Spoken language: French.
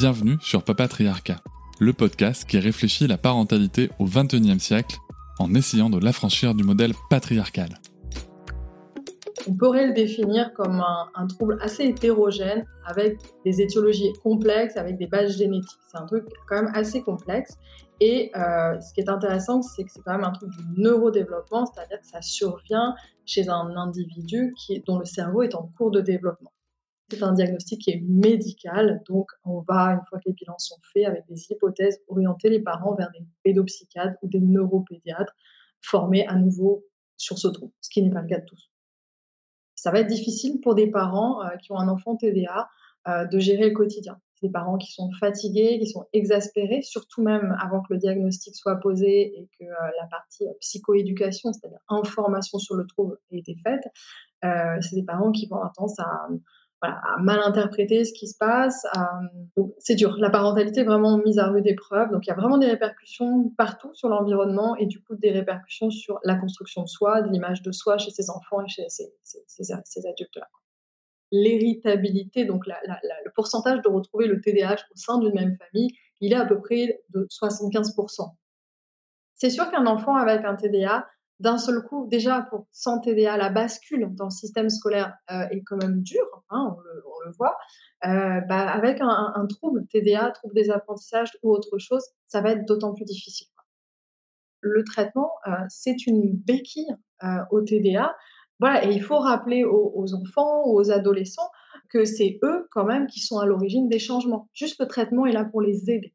Bienvenue sur Papatriarcat, le podcast qui réfléchit la parentalité au XXIe siècle en essayant de l'affranchir du modèle patriarcal. On pourrait le définir comme un, trouble assez hétérogène avec des étiologies complexes, avec des bases génétiques. C'est un truc quand même assez complexe. Et euh, ce qui est intéressant, c'est que c'est quand même un truc du neurodéveloppement, c'est-à-dire que ça survient chez un individu dont le cerveau est en cours de développement. C'est un diagnostic qui est médical, donc on va, une fois que les bilans sont faits, avec des hypothèses, orienter les parents vers des pédopsychiatres ou des neuropédiatres formés à nouveau sur ce trouble, ce qui n'est pas le cas de tous. Ça va être difficile pour des parents euh, qui ont un enfant TDA euh, de gérer le quotidien. Des parents qui sont fatigués, qui sont exaspérés, surtout même avant que le diagnostic soit posé et que euh, la partie psychoéducation, c'est-à-dire information sur le trouble, ait été faite. c'est des parents qui vont avoir tendance à à mal interpréter ce qui se passe. C'est dur. La parentalité est vraiment mise à rude épreuve. Donc il y a vraiment des répercussions partout sur l'environnement et du coup des répercussions sur la construction de soi, de l'image de soi chez ses enfants et chez ces, adultes-là. L'héritabilité, donc le pourcentage de retrouver le TDAH au sein d'une même famille, il est à peu près de 75%. C'est sûr qu'un enfant avec un TDA, d'un seul coup, déjà pour sans TDA, la bascule dans le système scolaire euh, est quand même dure, hein, on, le, voit. Euh, bah, avec un, trouble TDA, trouble des apprentissages ou autre chose, ça va être d'autant plus difficile. Le traitement, euh, c'est une béquille au TDA. Voilà, et il faut rappeler aux, aux enfants, aux adolescents, que c'est eux quand même qui sont à l'origine des changements. Juste le traitement est là pour les aider.